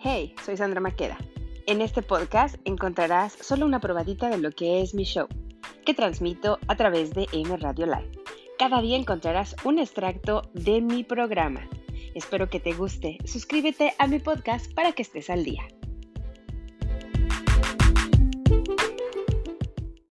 Hey, soy Sandra Maqueda. En este podcast encontrarás solo una probadita de lo que es mi show, que transmito a través de M Radio Live. Cada día encontrarás un extracto de mi programa. Espero que te guste. Suscríbete a mi podcast para que estés al día.